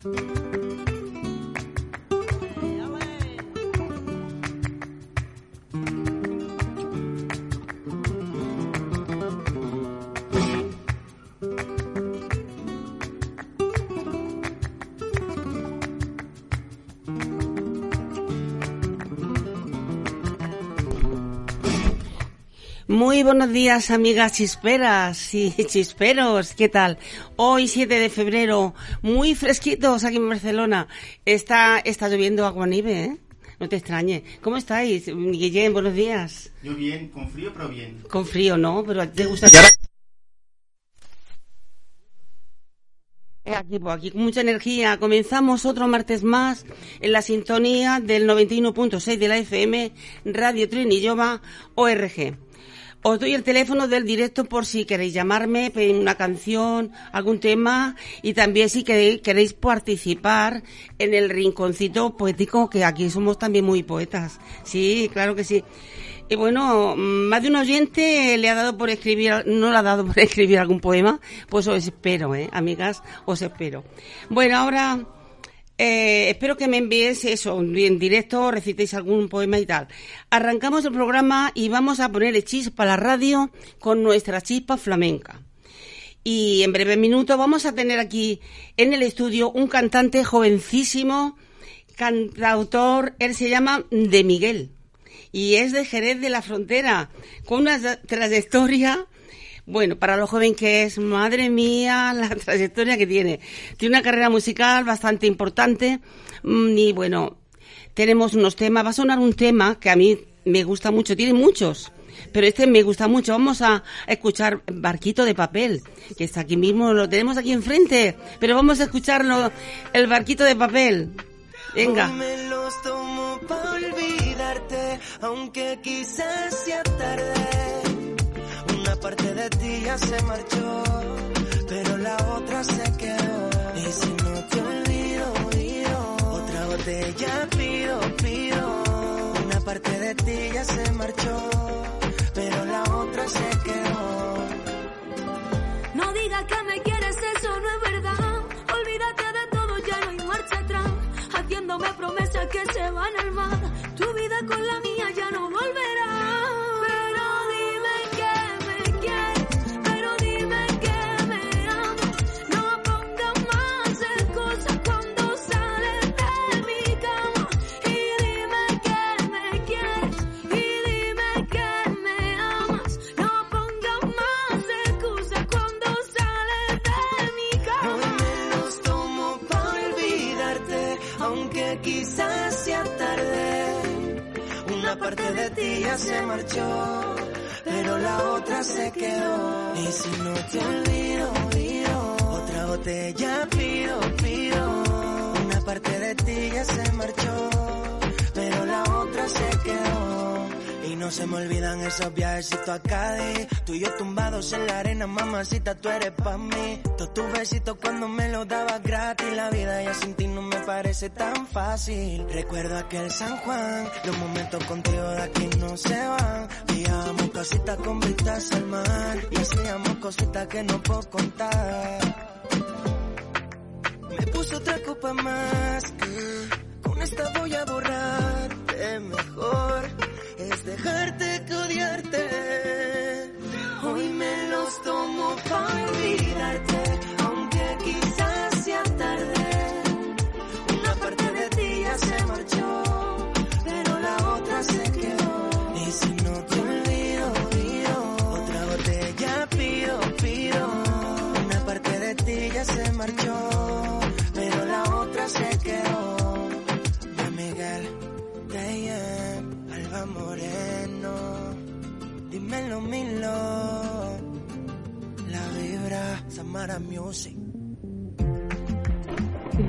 Thank you. Muy buenos días, amigas chisperas y chisperos. ¿Qué tal? Hoy, 7 de febrero, muy fresquitos aquí en Barcelona. Está, está lloviendo agua nieve, ¿eh? No te extrañe. ¿Cómo estáis, Guillén? Buenos días. Yo bien, con frío, pero bien. Con frío, ¿no? Pero a ti te gusta... Aquí, pues, aquí con mucha energía. Comenzamos otro martes más en la sintonía del 91.6 de la FM Radio Trinillova ORG. Os doy el teléfono del directo por si queréis llamarme, pedir una canción, algún tema y también si queréis, participar en el rinconcito poético, que aquí somos también muy poetas. Sí, claro que sí. Y bueno, más de un oyente le ha dado por escribir, no le ha dado por escribir algún poema, pues os espero, ¿eh? amigas, os espero. Bueno, ahora eh, espero que me envíes eso, en directo, recitéis algún poema y tal. Arrancamos el programa y vamos a poner chispa a la radio con nuestra chispa flamenca. Y en breve minuto vamos a tener aquí en el estudio un cantante jovencísimo, cantautor, él se llama De Miguel y es de Jerez de la Frontera, con una trayectoria bueno, para lo joven que es, madre mía, la trayectoria que tiene. Tiene una carrera musical bastante importante mm, y bueno, tenemos unos temas. Va a sonar un tema que a mí me gusta mucho, tiene muchos, pero este me gusta mucho. Vamos a escuchar Barquito de Papel, que está aquí mismo, lo tenemos aquí enfrente, pero vamos a escucharlo, el Barquito de Papel. Venga. me los tomo para olvidarte, aunque quizás sea tarde parte de ti ya se marchó, pero la otra se quedó. Y si no te olvido, olvido, otra botella pido, pido. Una parte de ti ya se marchó, pero la otra se quedó. No digas que me quieres, eso no es verdad. Olvídate de todo, ya no hay marcha atrás. Haciéndome promesas que se van al mar. Tu vida con la mía ya no volverá. Ya se marchó, pero la otra se quedó. Y si no te olvido, olvido, otra botella pido, pido. Una parte de ti ya se marchó, pero la otra se quedó. Y no se me olvidan esos viajecitos a Cádiz. Tú y yo tumbados en la arena, mamacita, tú eres pa' mí. Todos tus besitos cuando me los dabas gratis. La vida ya sin ti no me parece tan fácil. Recuerdo aquel San Juan, los momentos contigo de aquí no se van. Veíamos cositas con vistas al mar. Y hacíamos cositas que no puedo contar. Me puso otra copa más. Con esta voy a borrarte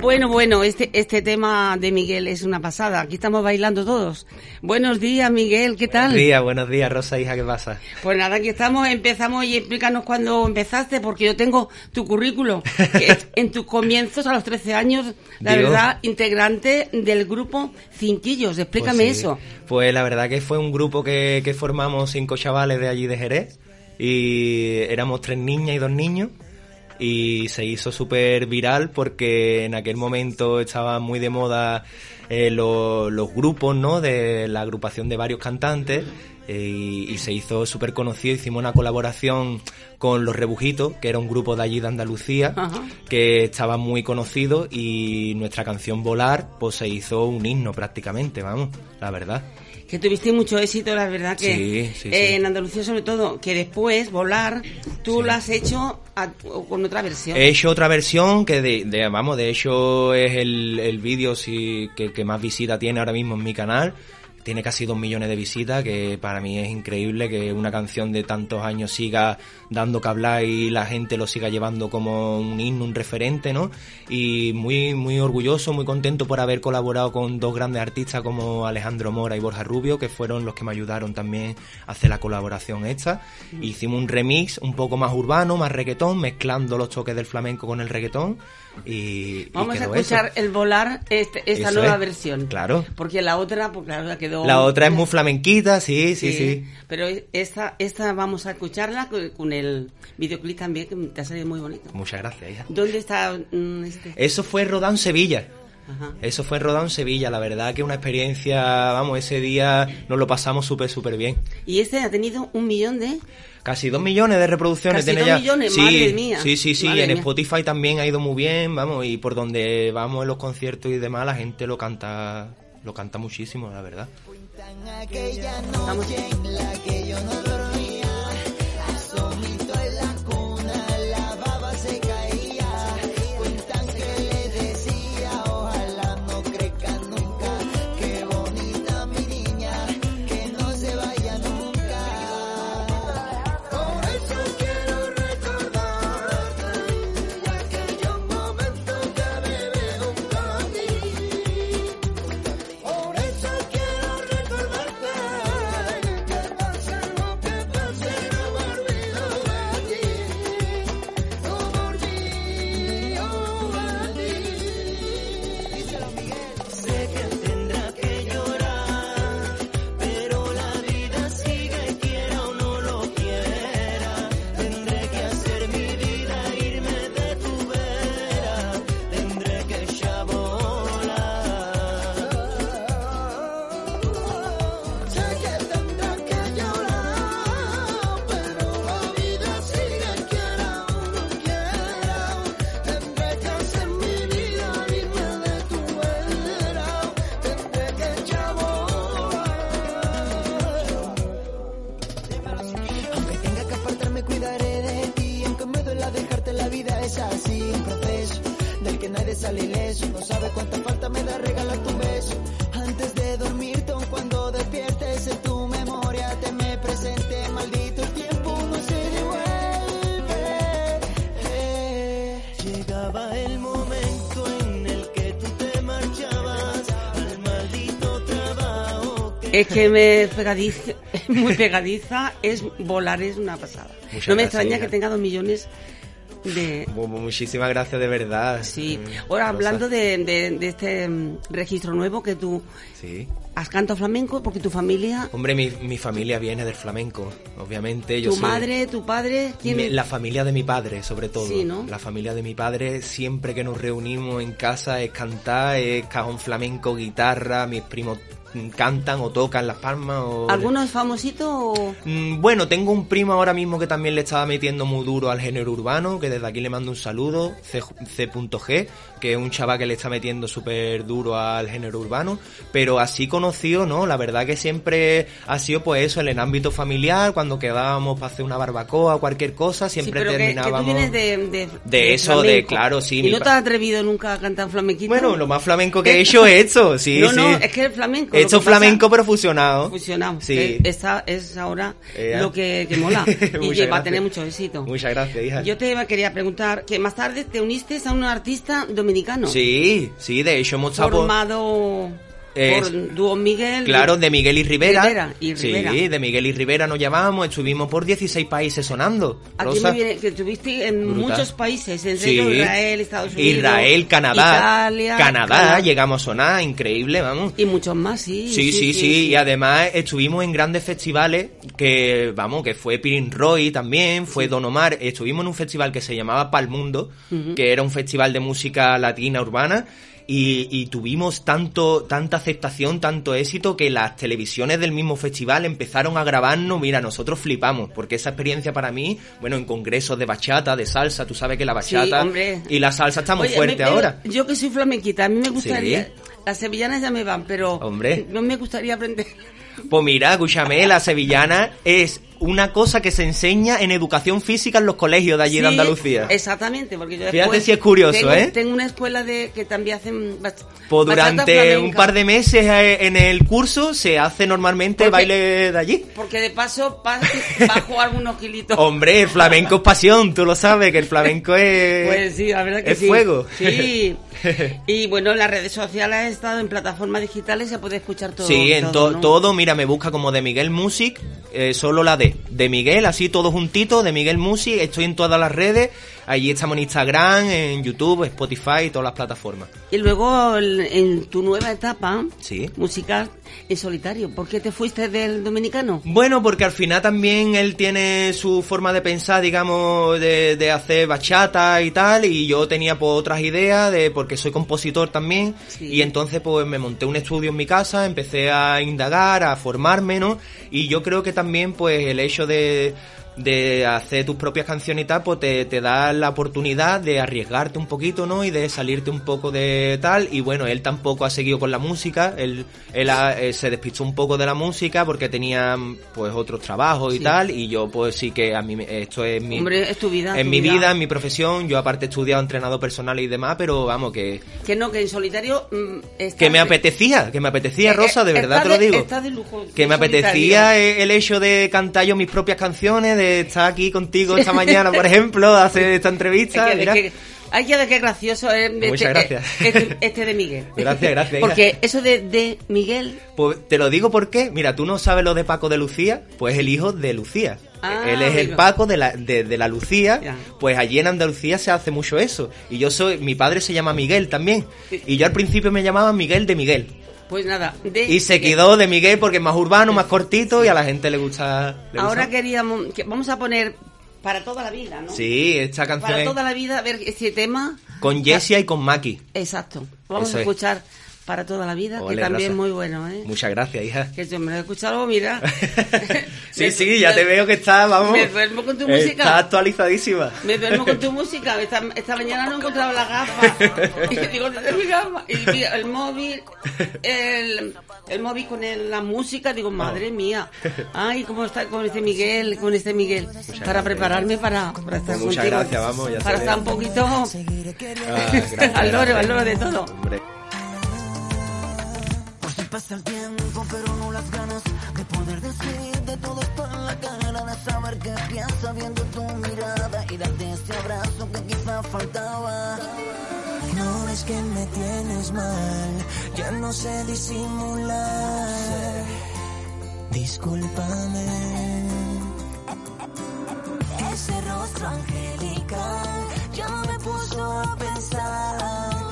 Bueno, bueno, este, este tema de Miguel es una pasada. Aquí estamos bailando todos. Buenos días, Miguel, ¿qué tal? Buenos días, buenos días, Rosa, hija, ¿qué pasa? Pues nada, aquí estamos, empezamos y explícanos cuándo empezaste, porque yo tengo tu currículo. en tus comienzos, a los 13 años, la verdad, integrante del grupo Cinquillos. Explícame pues eso. Pues la verdad que fue un grupo que, que formamos cinco chavales de allí de Jerez y éramos tres niñas y dos niños y se hizo súper viral porque en aquel momento estaba muy de moda eh, lo- los grupos, ¿no? De la agrupación de varios cantantes eh, y, y se hizo súper conocido. Hicimos una colaboración con Los Rebujitos, que era un grupo de allí de Andalucía, Ajá. que estaba muy conocido y nuestra canción Volar, pues se hizo un himno prácticamente, vamos, la verdad. Que tuviste mucho éxito, la verdad que Sí, sí, eh, sí. en Andalucía sobre todo, que después volar, tú lo has hecho a- con otra versión. He hecho otra versión que, de, de- vamos, de hecho es el, el vídeo sí, que, que más visita tiene ahora mismo en mi canal. Tiene casi dos millones de visitas, que para mí es increíble que una canción de tantos años siga dando que hablar y la gente lo siga llevando como un himno, un referente, ¿no? Y muy, muy orgulloso, muy contento por haber colaborado con dos grandes artistas como Alejandro Mora y Borja Rubio, que fueron los que me ayudaron también a hacer la colaboración esta. Hicimos un remix un poco más urbano, más reggaetón, mezclando los toques del flamenco con el reggaetón. Y, y Vamos a escuchar eso. el volar, este- esta Eso nueva es, versión. claro. Porque la otra, pues claro, la quedó... La otra es muy flamenquita, sí, sí, sí. Pero esta, esta vamos a escucharla con, con el videoclip también, que te ha salido muy bonito. Muchas gracias, hija. ¿Dónde está mm, este? Eso fue rodado en Sevilla. Ajá. Eso fue rodado en Sevilla. La verdad que una experiencia, vamos, ese día nos lo pasamos súper, súper bien. Y este ha tenido un millón de... Casi dos millones de reproducciones Casi tiene dos ya. millones, sí, madre mía. Sí, sí, sí. Madre en mía. Spotify también ha ido muy bien, vamos, y por donde vamos en los conciertos y demás, la gente lo canta, lo canta muchísimo, la verdad. Es que me pegadiza, es muy pegadiza, es volar, es una pasada. Muchas no me gracias, extraña hija. que tenga dos millones de... Mu- mu- Muchísimas gracias de verdad. Sí. Mm, Ahora, hablando de, de- de este mm, registro nuevo que tú Sí. has cantado flamenco, porque tu familia, Hombre, mi, mi familia viene del flamenco, obviamente. Yo tu soy- madre, tu padre, ¿quién? La familia de mi padre, sobre todo. Sí, ¿no? La familia de mi padre, siempre que nos reunimos en casa es cantar, es cajón flamenco, guitarra, mis primos cantan o tocan las palmas. O... ¿Alguno es famosito o...? Mm, Bueno, tengo un primo ahora mismo que también le estaba metiendo muy duro al género urbano, que desde aquí le mando un saludo, C- C.G, que es un chaval que le está metiendo súper duro al género urbano, pero así conocido, ¿no? La verdad que siempre ha sido pues eso, en el ámbito familiar, cuando quedábamos para hacer una barbacoa o cualquier cosa, Sí, siempre pero que, que tú terminábamos... vienes de... De, De eso, de- claro, sí, ¿Y no te has atrevido nunca a cantar flamenquito? Bueno, lo más flamenco que he hecho es esto, sí, no, sí. no, es que el flamenco... He hecho pasa- flamenco pero fusionado. Fusionamos. Sí. que esa es ahora Eh, lo que, que mola. y que va a tener mucho éxito. Muchas gracias, hija. Yo te quería preguntar que más tarde te uniste a un artista dominicano. Sí, sí, de hecho hemos Formado... Por Dúo Miguel. Claro, de Miguel y Rivera. Rivera, y Rivera. Sí, de Miguel y Rivera nos llamábamos, estuvimos por 16 países sonando. Aquí me viene que estuviste en Brutal. muchos países, en Sí. Israel, Estados Unidos, Israel, Canadá, Italia, Canadá, Canadá, llegamos a sonar, increíble, vamos. y muchos más, sí. Sí, sí, sí, y además estuvimos en grandes festivales que, vamos, que fue Pirin Roy también, fue Don Omar, estuvimos en un festival que se llamaba Palmundo, que era un festival de música latina urbana, y, y tuvimos tanto, tanta aceptación, tanto éxito, que las televisiones del mismo festival empezaron a grabarnos, mira, nosotros flipamos, porque esa experiencia para mí, bueno, en congresos de bachata, de salsa, tú sabes que la bachata y la salsa está muy Oye, fuerte me- ahora. Yo que soy flamenquita, a mí me gustaría... Sí. Las sevillanas ya me van, pero... Hombre. No me gustaría aprender... Pues mira, escúchame, la sevillana es una cosa que se enseña en educación física en los colegios de allí de Sí, Andalucía. Exactamente, porque yo Fíjate después si es curioso, tengo, ¿eh? Tengo una escuela de que también hacen Pues durante un par de meses eh, en el curso se hace normalmente Porque- baile de allí. Porque de paso pa- bajo algunos kilitos. Hombre, el flamenco es pasión, tú lo sabes, que el flamenco es... Pues sí, la verdad que es sí. fuego. Sí. Y bueno, en las redes sociales he estado en plataformas digitales, se puede escuchar todo. Sí, en to- todo, ¿no? todo, mira, me busca como de Miguel Music, eh, solo la D. De Miguel, así todo juntito, de Miguel Music, estoy en todas las redes, allí estamos en Instagram, en YouTube, Spotify y todas las plataformas. Y luego en tu nueva etapa Sí. musical en solitario, ¿por qué te fuiste del dominicano? Bueno, porque al final también él tiene su forma de pensar, digamos, de, de hacer bachata y tal, y yo tenía pues otras ideas, de porque soy compositor también, Sí. y entonces pues me monté un estudio en mi casa, empecé a indagar, a formarme, ¿no? Y yo creo que también pues el hecho de de hacer tus propias canciones y tal, pues te, te da la oportunidad de arriesgarte un poquito, ¿no? Y de salirte un poco de tal. Y bueno, él tampoco ha seguido con la música, él, él ha- eh, se despistó un poco de la música porque tenía pues otros trabajos y tal. Y yo pues sí que a mí esto es mi... Hombre, es tu vida. en tu mi vida, en mi profesión, yo aparte he estudiado entrenador personal y demás, pero vamos, que, Que no, que en solitario... mm, que me apetecía, que me apetecía, Eh, Rosa, de eh, verdad te lo digo. está de lujo, que me apetecía solitario. eh, el hecho de cantar yo mis propias canciones, de estar aquí contigo esta mañana, por ejemplo, hacer esta entrevista. Es que, mira. es que- ay, ya de qué gracioso es este, Muchas gracias. Este, este de Miguel. Gracias, gracias, Porque eso de, de Miguel, Pues te lo digo porque, mira, tú no sabes lo de Paco de Lucía, pues el hijo de Lucía. Ah, Él es el. Paco de la, de, de la Lucía, Ya. pues allí en Andalucía se hace mucho eso. Y yo soy, mi padre se llama Miguel también. Y yo al principio me llamaba Miguel de Miguel. Pues nada. De Y se Miguel. quedó de Miguel porque es más urbano, más cortito y a la gente le gusta. le Ahora gusta. queríamos, que vamos a poner para toda la vida, ¿no? Sí, esta canción Para es toda la vida, a ver este tema. con Jessia y con Maki. Exacto. Vamos Eso a es. Para toda la vida, Ole, que también es muy bueno, ¿eh? Muchas gracias, hija. Que yo me lo he escuchado, mira. sí, Me- sí, ya me- te veo que estás, vamos. Me duermo con tu Está música. actualizadísima. Me duermo con tu música. Esta, esta mañana no he encontrado las gafas. Y digo, ¿dónde mi gafa? Y mira, el móvil, el, el móvil con el- la música, digo, madre mía. Ay, cómo está con este Miguel, con este Miguel. para prepararme para, para estar muchas contigo. gracias, vamos, ya Para estar un poquito Ah, gracias, al loro, gracias. al loro de todo. Hombre. Pasa el tiempo, pero no las ganas de poder decirte todo esto en la cara, de saber qué piensas viendo tu mirada y darte ese abrazo que quizá faltaba. No es que me tienes mal, ya no sé disimular. Discúlpame. Ese rostro angelical ya me puso a pensar,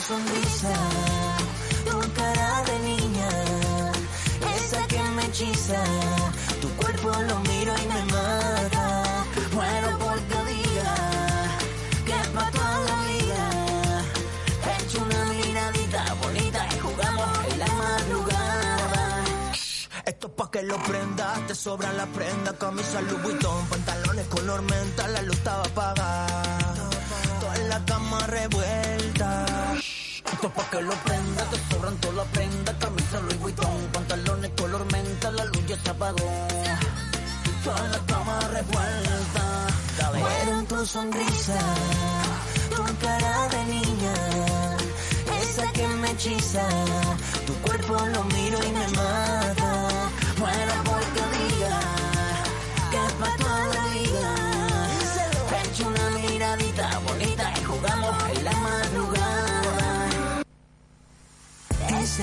sonrisa, tu cara de niña, esa que me hechiza. Tu cuerpo lo miro y me mata. Muero porque diga que es pa' toda la vida. Echo una miradita bonita y jugamos en la madrugada. Esto es pa' que lo prendas, te sobra la prenda, camisa Louis Vuitton, pantalones color menta, la luz estaba apagada, toda la cama revuelta. Esto es pa' que lo prendas, te sobran toda la prenda, camisa Louis Vuitton, pantalones color menta, la luz ya se apagó, toda la cama revuelta. Muero en tu sonrisa, tu cara de niña, esa que me hechiza, tu cuerpo lo miro y me mata. Muero porque diga que es pa' toda la vida.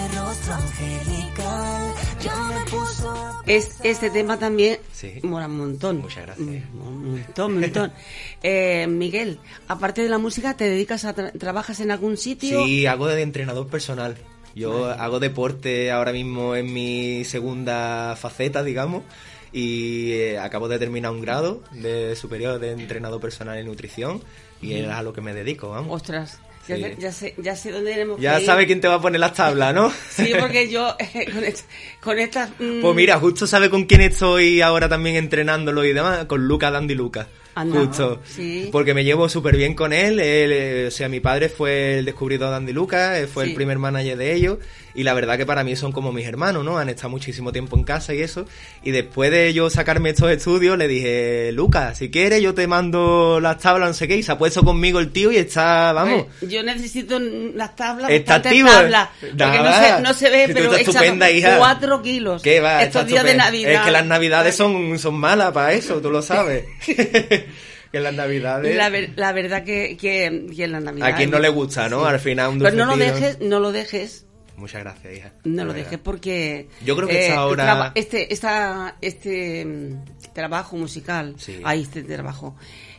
Angelical. Ya me puso. Es, este tema también Sí. mola un montón. Muchas gracias. Un, un montón, un montón. Eh, Miguel, aparte de la música, ¿te dedicas a tra- trabajas en algún sitio? Sí, hago de entrenador personal. Yo hago deporte ahora mismo en mi segunda faceta, digamos, y eh, acabo de terminar un grado de superior de entrenador personal en nutrición y es a lo que me dedico, vamos. Ostras, ya, Sí. sé, ya sé, ya sé dónde tenemos Ya que ir. sabe quién te va a poner las tablas, ¿no? Sí, porque yo eh, con, est- con estas... mm, Pues mira, justo sabe con quién estoy ahora también entrenándolo y demás, con Luca Dandy Luca. Anda, justo. sí. Porque me llevo súper bien con él. él, eh, o sea, mi padre fue el descubridor de Dandy Luca, él fue Sí. el primer manager de ellos. Y la verdad que para mí son como mis hermanos, ¿no? Han estado muchísimo tiempo en casa y eso. Y después de yo sacarme estos estudios, le dije, Luca, si quieres yo te mando las tablas, no sé qué. Y se ha puesto conmigo el tío y está, vamos. yo necesito las tablas, Está activo. tablas, porque no se, no se ve, Si pero estupenda, hija. cuatro kilos. ¿Qué va? Estos días de. Navidad. Es que las navidades son, son malas para eso, tú lo sabes. que las navidades... La, ver- la verdad que, que, que en las navidades... A quien no le gusta, ¿no? Al final un Pero no lo dejes, no lo dejes, Muchas gracias, hija. no lo De dejes porque... Yo creo que traba- Este, esta, este mm, trabajo musical, Sí. ahí este trabajo,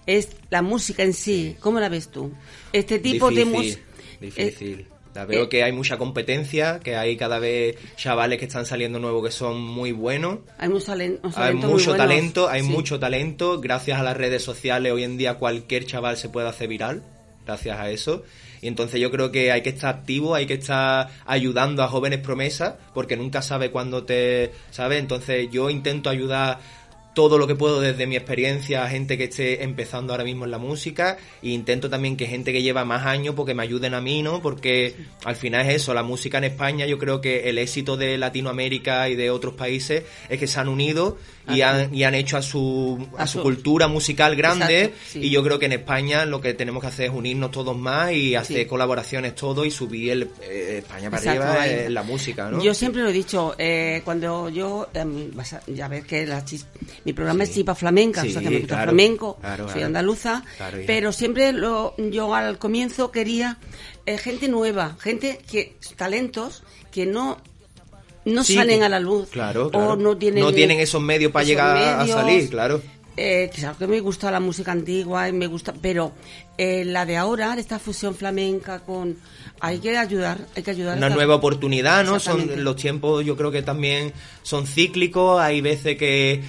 es la música en sí, ¿cómo la ves tú? Este tipo de música... Difícil, difícil. La veo eh, que hay mucha competencia, que hay cada vez chavales que están saliendo nuevos que son muy buenos. Hay mucho talento, Hay mucho talento, hay Sí. mucho talento. Gracias a las redes sociales hoy en día cualquier chaval se puede hacer viral, gracias a eso. Y entonces yo creo que hay que estar activo, hay que estar ayudando a jóvenes promesas, porque nunca sabe cuándo te... ¿Sabes? Entonces yo intento ayudar todo lo que puedo desde mi experiencia a gente que esté empezando ahora mismo en la música e intento también que gente que lleva más años porque me ayuden a mí, ¿no? Porque al final es eso, la música en España yo creo que el éxito de Latinoamérica y de otros países es que se han unido y Así. han, y han hecho a su, a su cultura musical grande Exacto, sí. y yo creo que en España lo que tenemos que hacer es unirnos todos más y hacer Sí. colaboraciones todos y subir el, eh, España para Exacto, arriba en la música, ¿no? Yo siempre lo he dicho, eh, cuando yo, em, vas a- ya ves que la chis- mi programa Sí. es Chipa Flamenca, Sí, o sea que me gusta claro, flamenco, claro, soy claro. andaluza, pero siempre lo, yo al comienzo quería eh, gente nueva, gente que, talentos que no, no Sí, salen a la luz, Claro, claro. o no tienen, esos medios para esos llegar medios. a salir, claro. Eh, claro que me gusta la música antigua y me gusta, pero eh, la de ahora, esta fusión flamenca con, hay que ayudar, hay que ayudar. a una esta- nueva oportunidad, ¿no? Son los tiempos, yo creo que también son cíclicos, hay veces que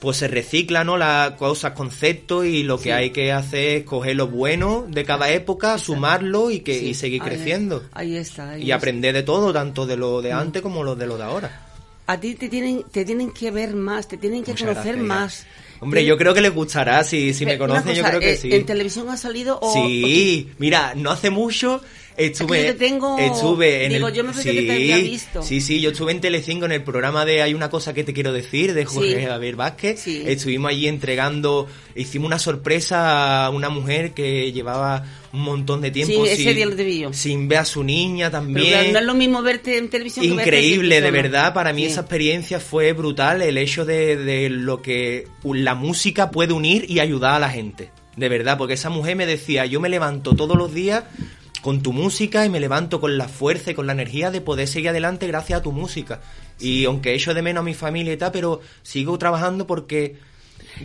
pues se reciclan, ¿no? Las cosas, conceptos y lo que Sí. hay que hacer es coger lo bueno de cada época, sumarlo y que Sí, y seguir ahí- creciendo. Ahí está. ahí Y está. aprender de todo, tanto de lo de antes como lo de lo de ahora. A ti te tienen, te tienen que ver más, te tienen que Muchas conocer gracias, más. Hombre, yo creo que les gustará, si, si me conocen, yo creo que eh, sí. ¿En televisión ha salido o...? Sí, mira, no hace mucho estuve, yo te tengo- estuve en digo, el, yo me pensé sí, que te había visto. Sí, sí, yo estuve en Telecinco en el programa de Hay una cosa que te quiero decir de Jorge Sí. Javier Vázquez. Sí. Estuvimos allí entregando, hicimos una sorpresa a una mujer que llevaba un montón de tiempo Sí, ese sin, día sin ver a su niña Pero también. no es lo mismo verte en televisión que verte Increíble, en de verdad. Para mí Sí. esa experiencia fue brutal. El hecho de, de lo que la música puede unir y ayudar a la gente. De verdad, porque esa mujer me decía, yo me levanto todos los días con tu música y me levanto con la fuerza y con la energía de poder seguir adelante gracias a tu música. Y aunque echo de menos a mi familia y tal, pero sigo trabajando porque...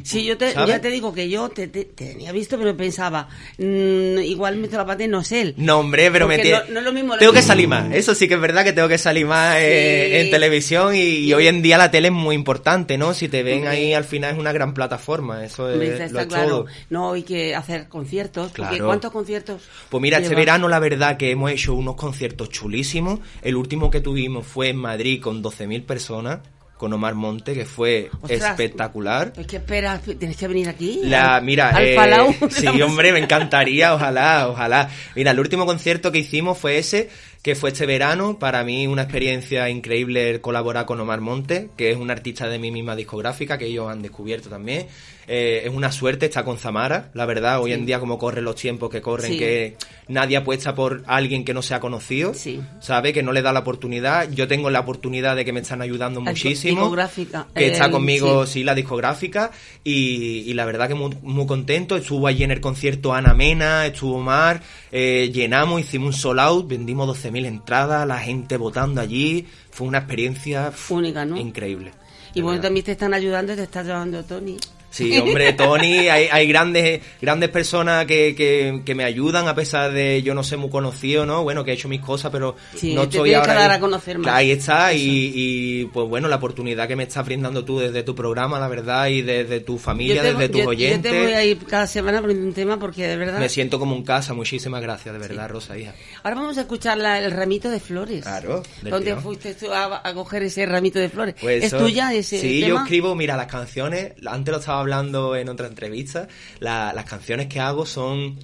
Sí, yo te, ya te digo que yo te, te- te tenía visto, pero pensaba, mm, igual me la pate no es él. No, hombre, pero me Porque no- no es lo mismo- Tengo que salir más. Eso sí que es verdad que tengo que salir más eh, en televisión y, y hoy en día la tele es muy importante, ¿no? Si te ven ahí al final es una gran plataforma. Eso es, está es claro. todo. No, hay que hacer conciertos. Claro. ¿Cuántos conciertos? Pues mira, este llevas? verano la verdad que hemos hecho unos conciertos chulísimos. El último que tuvimos fue en Madrid con 12.000 personas, con Omar Monte, que fue Ostras. espectacular. Pues que espera, tienes que venir aquí. La, mira, al eh, Palau. sí, hombre, me encantaría, ojalá, ojalá. Mira, el último concierto que hicimos fue ese, que fue este verano. Para mí una experiencia increíble el colaborar con Omar Monte, que es un artista de mi misma discográfica, que ellos han descubierto también. Eh, es una suerte estar con Zamara, la verdad, hoy en día como corren los tiempos que corren, Sí. que nadie apuesta por alguien que no sea conocido, Sí. sabe que no le da la oportunidad. Yo tengo la oportunidad de que me están ayudando La muchísimo. discográfica, Que está eh, conmigo, sí. la discográfica y, y la verdad que muy, muy contento. Estuvo allí en el concierto Ana Mena, estuvo Mar, eh, llenamos, hicimos un sold out, vendimos 12.000 14.000 entradas, la gente votando allí. Fue una experiencia Única, ¿no? increíble. Y bueno, verdad. también te están ayudando y te está llevando Tony. Sí, hombre, Tony, hay, hay grandes grandes personas que, que, que me ayudan a pesar de yo no ser muy conocido, ¿no? Bueno, que he hecho mis cosas, pero Sí, no te estoy que ahora... dar ahí. a conocer más. Claro, Ahí está, y, y, pues bueno, la oportunidad que me estás brindando tú desde tu programa, la verdad, y desde tu familia, te, desde tus yo- oyentes. Yo te voy a ir cada semana poniendo un tema porque de verdad... Me siento como en casa, muchísimas gracias, de verdad, Rosa, hija. Ahora vamos a escuchar la- el ramito de flores. Claro, ¿Dónde fuiste tú a, a coger ese ramito de flores? Pues ¿Es eso- tuya ese Sí, yo escribo, mira, las canciones, antes lo estaba hablando en otra entrevista, la- las canciones que hago son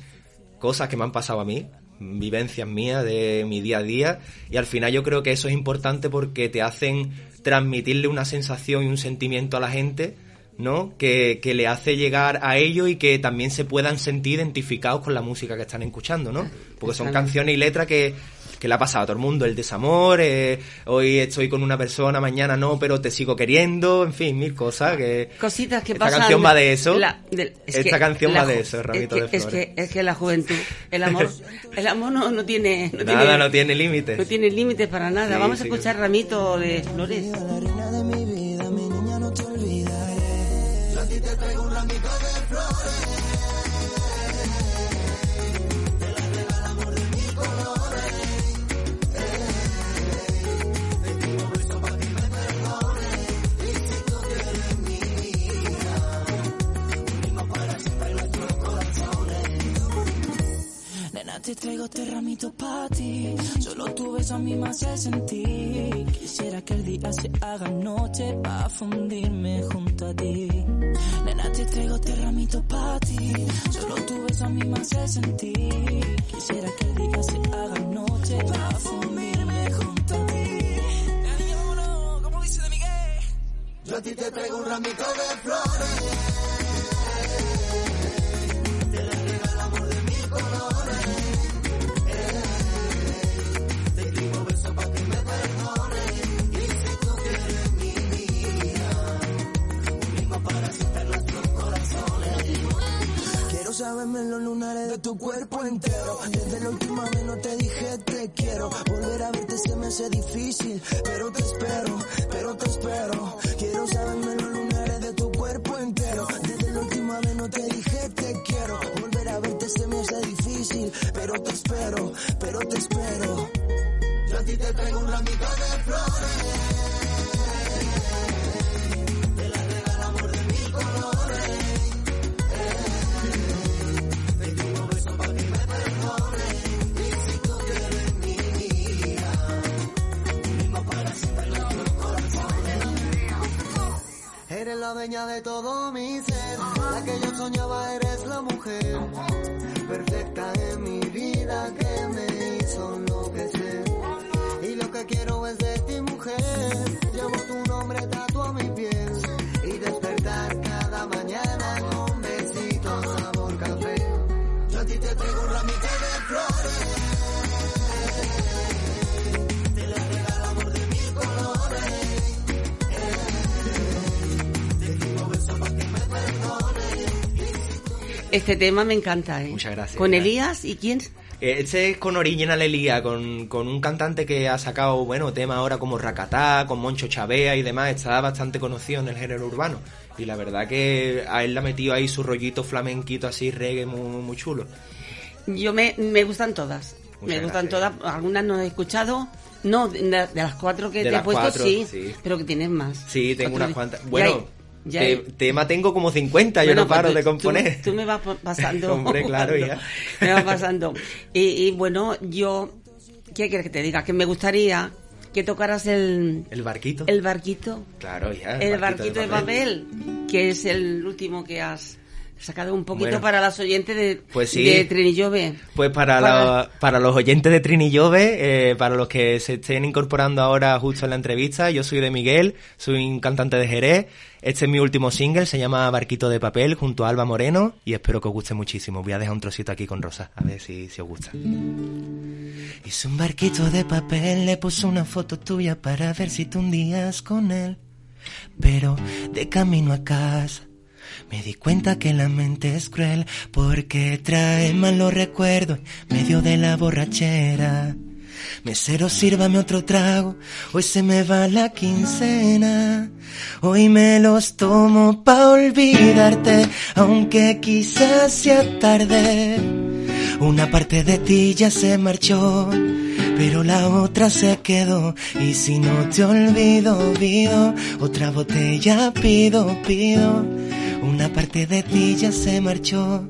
cosas que me han pasado a mí, vivencias mías de mi día a día, y al final yo creo que eso es importante porque te hacen transmitirle una sensación y un sentimiento a la gente, ¿no? Que, que le hace llegar a ellos y que también se puedan sentir identificados con la música que están escuchando, ¿no? Porque son canciones y letras que, que le ha pasado a todo el mundo, el desamor, eh, hoy estoy con una persona, mañana no, pero te sigo queriendo, en fin, mil cosas que... Cositas que Esta pasan. canción va de eso. La- es Esta que canción la va de eso, Ramito es que, de es Flores. que, es que la juventud, el amor, el amor no, no tiene... No Nada, tiene, no tiene límites. No tiene límites para nada. Sí, Vamos a escuchar Ramito de Flores. La reina de mi vida, mi niña, no te olvidaré. Yo a ti te traigo un ramito de flores. Te traigo este ramito para ti. Solo tu beso a mí me hace sentir. Quisiera que el día se haga noche para fundirme junto a ti. Nena, te traigo este ramito para ti. Solo tu beso a mí me hace sentir. Quisiera que el día se haga noche para fundirme junto a ti. Yo a ti te traigo un ramito de flores. En los lunares de tu cuerpo entero. Desde la última vez no te dije te quiero. Volver a verte se me hace difícil, pero te espero, pero te espero. Quiero saberme los lunares de tu cuerpo entero. Desde la última vez no te dije te quiero. Volver a verte se me hace difícil, pero te espero, pero te espero. Yo a ti te traigo un ramito de flores. Eres la dueña de todo mi ser, la que yo soñaba eres la mujer perfecta en mi vida que me hizo enloquecer. Y lo que quiero es de ti mujer, llevo tu nombre Este tema me encanta, ¿eh? Muchas gracias. Con Elías y quién? Este es con Original Elía, con, con un cantante que ha sacado, bueno, temas ahora como Rakatá, con Moncho Chavea y demás, está bastante conocido en el género urbano. Y la verdad que a él le ha metido ahí su rollito flamenquito así, reggae muy, muy chulo. Yo me, me gustan todas. Muchas me gustan gracias. todas. Algunas no he escuchado. No, de, de las cuatro que De te he puesto cuatro, sí, sí. pero que tienes más. Sí, tengo unas cuantas. Bueno, ya te- tema tengo como 50, yo no paro pues de componer. Tú, tú me vas pa- pasando. Hombre, claro, ya. Me vas pasando. Y, y bueno, yo. ¿Qué quieres que te diga? Que me gustaría que tocaras el, El barquito. el barquito. Claro, ya. El barquito de papel, que es el último que has sacado un poquito Bueno. para las oyentes de, Pues sí. de Trinillove. Pues para, Para- la- para los oyentes de Trini Jove, eh, para los que se estén incorporando ahora justo en la entrevista, yo soy de Miguel, soy un cantante de Jerez. Este es mi último single, se llama Barquito de Papel, junto a Alba Moreno, y espero que os guste muchísimo. Voy a dejar un trocito aquí con Rosa, a ver si, si os gusta. Hice un barquito de papel, le puse una foto tuya para ver si te hundías con él. Pero de camino a casa me di cuenta que la mente es cruel porque trae malos recuerdos en medio de la borrachera. Mesero, sírvame otro trago, hoy se me va la quincena. Hoy me los tomo pa' olvidarte, aunque quizás sea tarde. Una parte de ti ya se marchó, pero la otra se quedó. Y si no te olvido, olvido, otra botella pido, pido. Una parte de ti ya se marchó,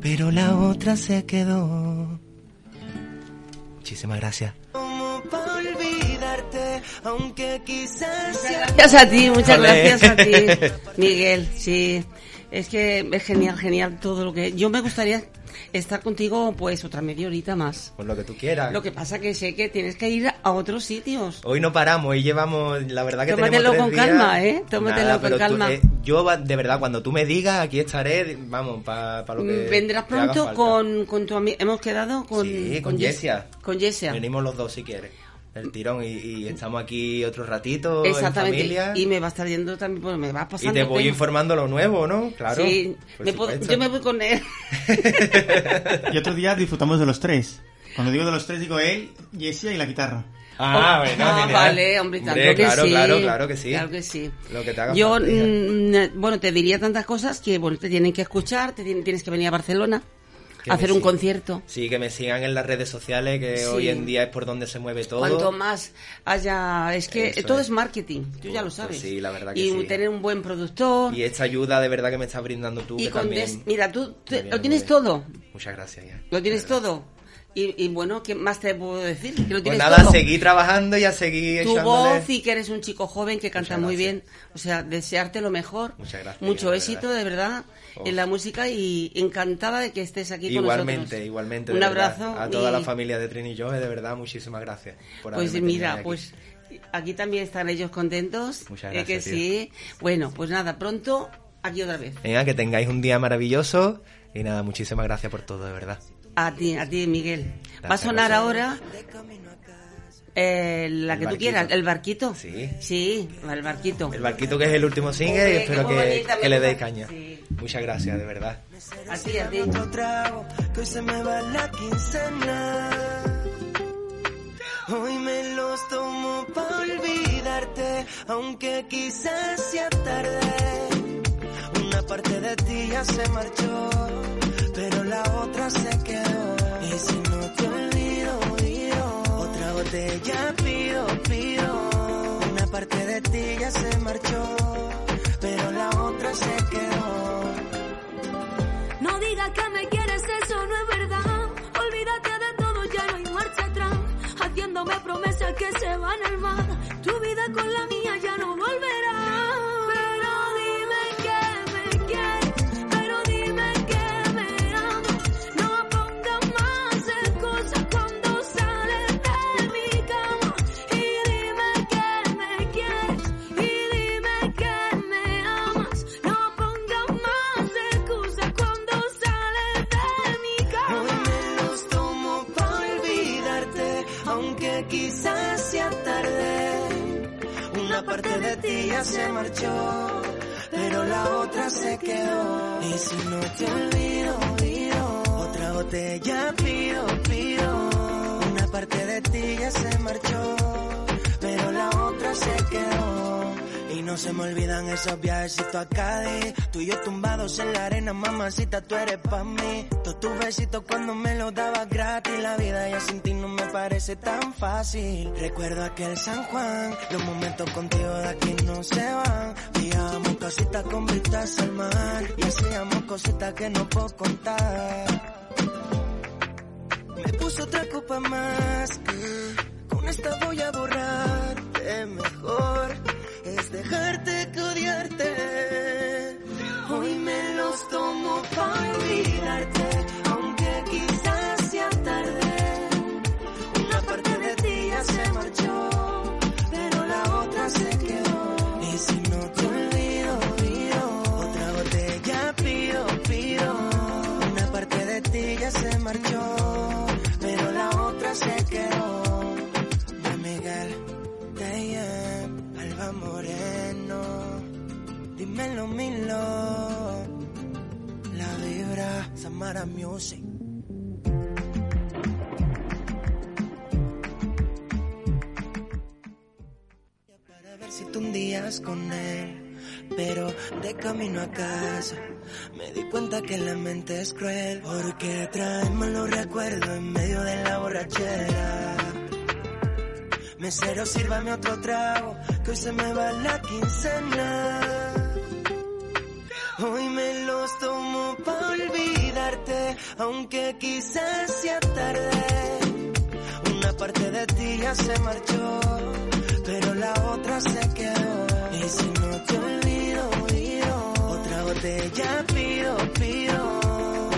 pero la otra se quedó. Muchísimas gracias. aunque quizás Gracias a ti, muchas Ole. gracias a ti, Miguel. Sí, es que es genial, genial todo lo que. Yo me gustaría estar contigo, pues, otra media horita más. Por lo que tú quieras. Lo que pasa que sé que tienes que ir a otros sitios. Hoy no paramos, hoy llevamos, la verdad que Tómatelo tenemos con tres calma. ¿eh? Tómatelo Nada, con tú- calma. eh, yo, de verdad, cuando tú me digas, aquí estaré, vamos, para lo que Vendrás pronto con, con tu amigo. Hemos quedado con. Sí, con Yes- Jessia. Con Jessia. Venimos los dos si quieres. El tirón y, y estamos aquí otro ratito en Exactamente. familia. Y me va a estar yendo también, pues me va Y pasando. te voy temas. informando lo nuevo, ¿no? Claro. Sí, me puedo- yo me voy con él. Y otro día disfrutamos de los tres. Cuando digo de los tres, digo él, Jessia y la guitarra. Ah, bueno, Ah, vale, hombre, tanto Hombre, que claro, sí. claro, claro que sí. Claro que sí. Lo que te haga Yo, falta, hija. mm, bueno, te diría tantas cosas que, bueno, te tienen que escuchar, te tienen- tienes que venir a Barcelona hacer un sigan. concierto. Sí, que me sigan en las redes sociales, que Sí. hoy en día es por donde se mueve todo. Cuanto más haya... Es que Eso todo es. es marketing, tú ya lo Pues sabes. sí, la verdad que y sí. tener un buen productor. Y esta ayuda de verdad que me estás brindando tú, y que con también... des- Mira, tú te- lo tienes todo. Muchas gracias, ya. Lo tienes todo. Y, y bueno, ¿qué más te puedo decir? Que lo Pues nada, todo. seguí trabajando y a seguir tu echándole... voz y que eres un chico joven que canta muy bien. O sea, desearte lo mejor. Muchas gracias, Mucho de éxito, verdad. de verdad, Oh. en la música y encantada de que estés aquí con Igualmente, nosotros. igualmente. Un verdad. abrazo. A toda y- la familia de Trini y yo, de verdad, muchísimas gracias. por Pues mira, aquí. pues aquí también están ellos contentos. Muchas eh, que gracias, tío. sí. Bueno, pues nada, pronto aquí otra vez. Venga, que tengáis un día maravilloso y nada, muchísimas gracias por todo, de verdad. A ti, a ti, Miguel. Va a sonar gracias. ahora eh, la El que tú barquito. quieras, el barquito. Sí. Sí, el barquito. El barquito que es el último single y espero qué que, bonita, que le deis caña. Sí. Muchas gracias, de verdad. A ti, a ti. otro trago, que hoy se me va la quincena. Hoy me los tomo para olvidarte, aunque quizás sea tarde. Una parte de ti ya se marchó, la otra se quedó. Y si no te olvido, olvido, otra botella pido, pido. Una parte de ti ya se marchó, pero la otra se quedó. No digas que me se marchó, pero la otra se quedó. Y si no te olvido, olvido, otra botella pido, pido. Una parte de ti ya se marchó, pero la otra se quedó. No se me olvidan esos viajecitos a Cádiz. Tú y yo tumbados en la arena, mamacita, tú eres pa' mí. Todos tus besitos cuando me los dabas gratis. La vida ya sin ti no me parece tan fácil. Recuerdo aquel San Juan, los momentos contigo de aquí no se van. Veíamos cositas con vistas al mar. Y hacíamos cositas que no puedo contar. Me puso otra copa más. mm, esta voy a borrarte mejor. Es dejarte que odiarte. Hoy me los tomo cuenta que la mente es cruel. Porque trae malos recuerdos en medio de la borrachera. Mesero, sírvame otro trago, que hoy se me va la quincena. Hoy me los tomo para olvidarte, aunque quizás sea tarde. Una parte de ti ya se marchó, pero la otra se quedó. Y si no te olvido, olvido, botella pido, pido.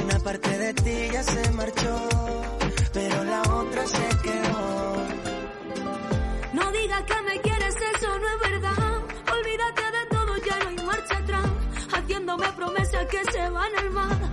Una parte de ti ya se marchó, pero la otra se quedó. No digas que me quieres, eso no es verdad. Olvídate de todo, ya no hay marcha atrás. Haciéndome promesas que se van al mar.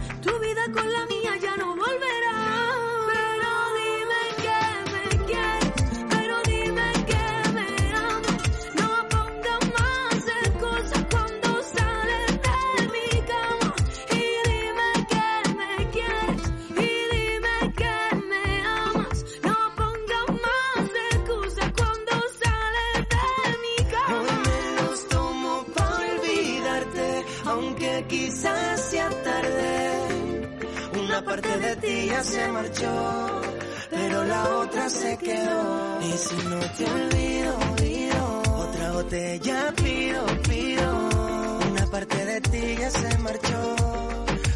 Se marchó, pero la otra se quedó. Y si no te olvido, olvido, otra botella pido, pido. Una parte de ti ya se marchó,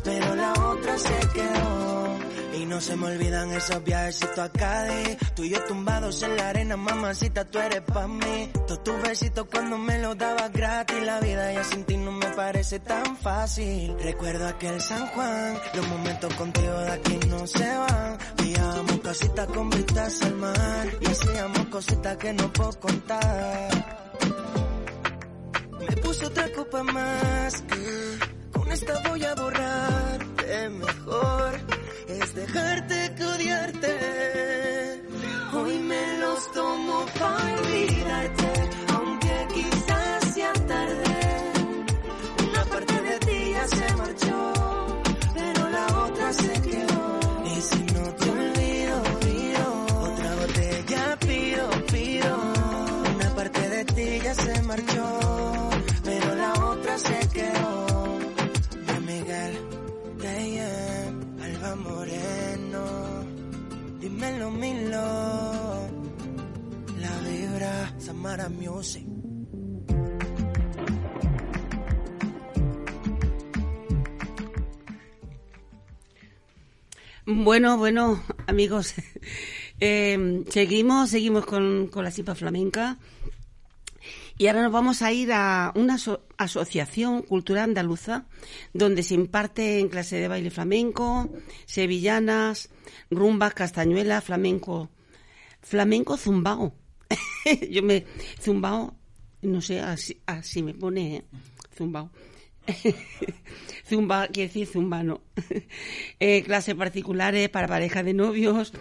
pero la otra se quedó. Y no se me olvidan esos viajecitos a Cádiz. Tú y yo tumbados en la arena, mamacita, tú eres pa' mí. Todos tus besitos cuando me los dabas gratis. La vida ya sin ti no me parece tan fácil. Recuerdo aquel San Juan, los momentos contigo de aquí no se van. Veíamos casitas con vistas al mar. Y hacíamos cositas que no puedo contar. Me puse otra copa más. Con esta voy a mejor. Es dejarte que odiarte. Hoy me los tomo para olvidarte. Aunque quizás sea tarde. Una parte de ti ya se marchó. La vibra, Samara Music. Bueno, bueno, amigos, eh, seguimos, seguimos con, con la cipa flamenca y ahora nos vamos a ir a una aso- asociación cultural andaluza donde se imparte en clase de baile flamenco, sevillanas, rumbas, castañuela, flamenco, flamenco zumbao. Yo me zumbao, no sé, así, así me pone ¿eh? zumbao. Zumba, quiere decir zumbano. eh, clases particulares para pareja de novios.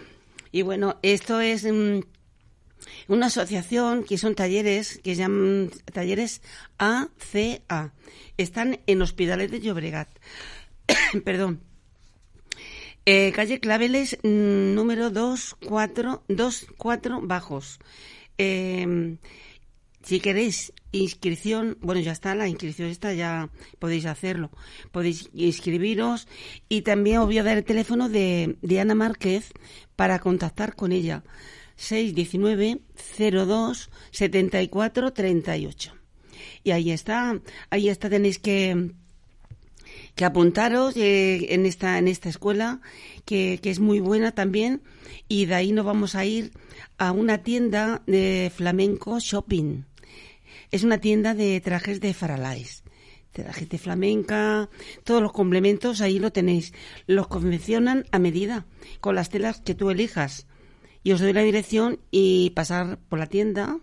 Y bueno, esto es mm, una asociación que son talleres que llaman talleres ACA. Están en Hospitales de Llobregat. Perdón. Eh, calle Claveles, mm, número 24, 24 Bajos. Eh, si queréis inscripción, bueno, ya está, la inscripción está, ya podéis hacerlo. Podéis inscribiros y también os voy a dar el teléfono de, de Ana Márquez para contactar con ella. 619 02 74 38. Y ahí está, ahí está, tenéis que, que apuntaros eh, en esta en esta escuela que, que es muy buena también y de ahí nos vamos a ir a una tienda de flamenco shopping es una tienda de trajes de faralais. Trajes de flamenca todos los complementos ahí lo tenéis. Los confeccionan a medida con las telas que tú elijas y os doy la dirección y pasar por la tienda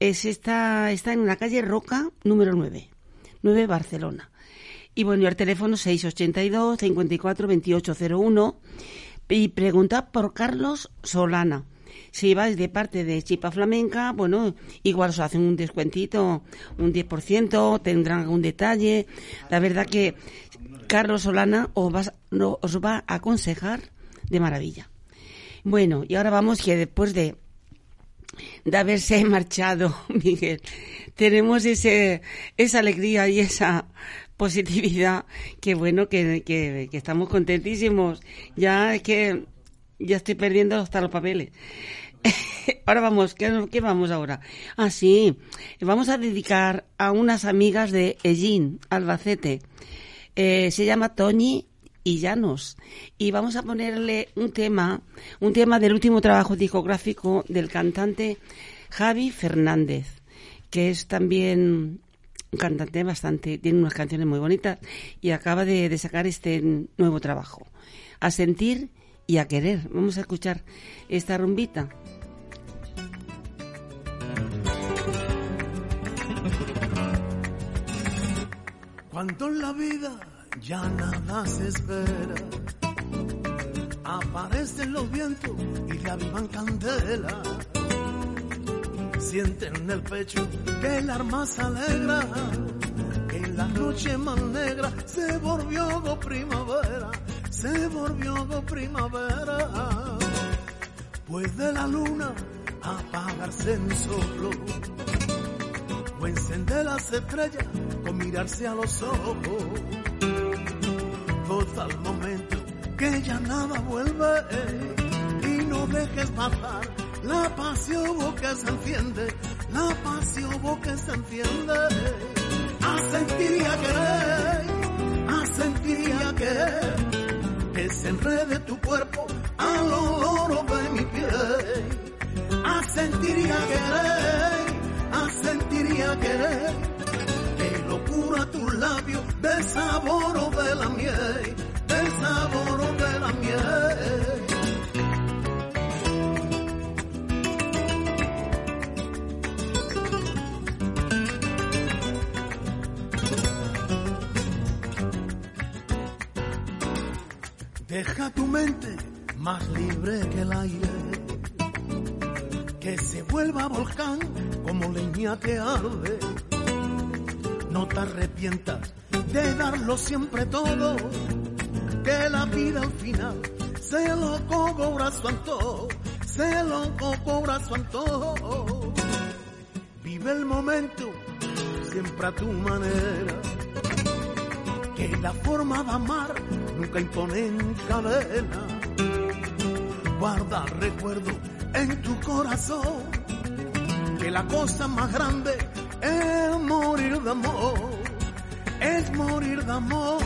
es esta está en la calle Roca número 9 9 Barcelona y bueno, el teléfono 682 54 2801 y pregunta por Carlos Solana. Si vais de parte de Chipa Flamenca, bueno, igual os hacen un descuentito, un 10%, tendrán algún detalle. La verdad que Carlos Solana os, no, os va a aconsejar de maravilla. Bueno, y ahora vamos que después de de haberse marchado, Miguel. Tenemos ese, esa alegría y esa positividad que bueno, que, que, estamos contentísimos. Ya es que ya estoy perdiendo hasta los papeles. ahora vamos, ¿qué, ¿qué, vamos ahora? Ah, sí, vamos a dedicar a unas amigas de Ellín, Albacete. Eh, se llama Toñi y Llanos. Y vamos a ponerle un tema, un tema del último trabajo discográfico del cantante Javi Fernández, que es también un cantante bastante, tiene unas canciones muy bonitas y acaba de, sacar este nuevo trabajo. A sentir y a querer. Vamos a escuchar esta rumbita. Cuando en la vida ya nada se espera, aparecen los vientos y la vivan candela. Sienten en el pecho que el arma se alegra, que la noche más negra se volvió primavera, se volvió primavera. Puede la luna apagarse en solo o encender las estrellas con mirarse a los ojos. Todo al momento que ya nada vuelve y no dejes pasar la pasión que se enciende, la pasión que se enciende. A sentir a querer, a sentir a querer, que se enrede tu cuerpo al olor de mi piel. A sentir a querer a sentir a querer. Que locura tus labios del sabor de la miel, del sabor de la miel. Deja tu mente más libre que el aire que se vuelva volcán como leña que arde. No te arrepientas de darlo siempre todo, que la vida al final se lo cobra su antojo, se lo cobra su antojo. Vive el momento siempre a tu manera, que la forma de amar nunca impone en cadena. Guarda recuerdo en tu corazón que la cosa más grande es morir de amor, es morir de amor.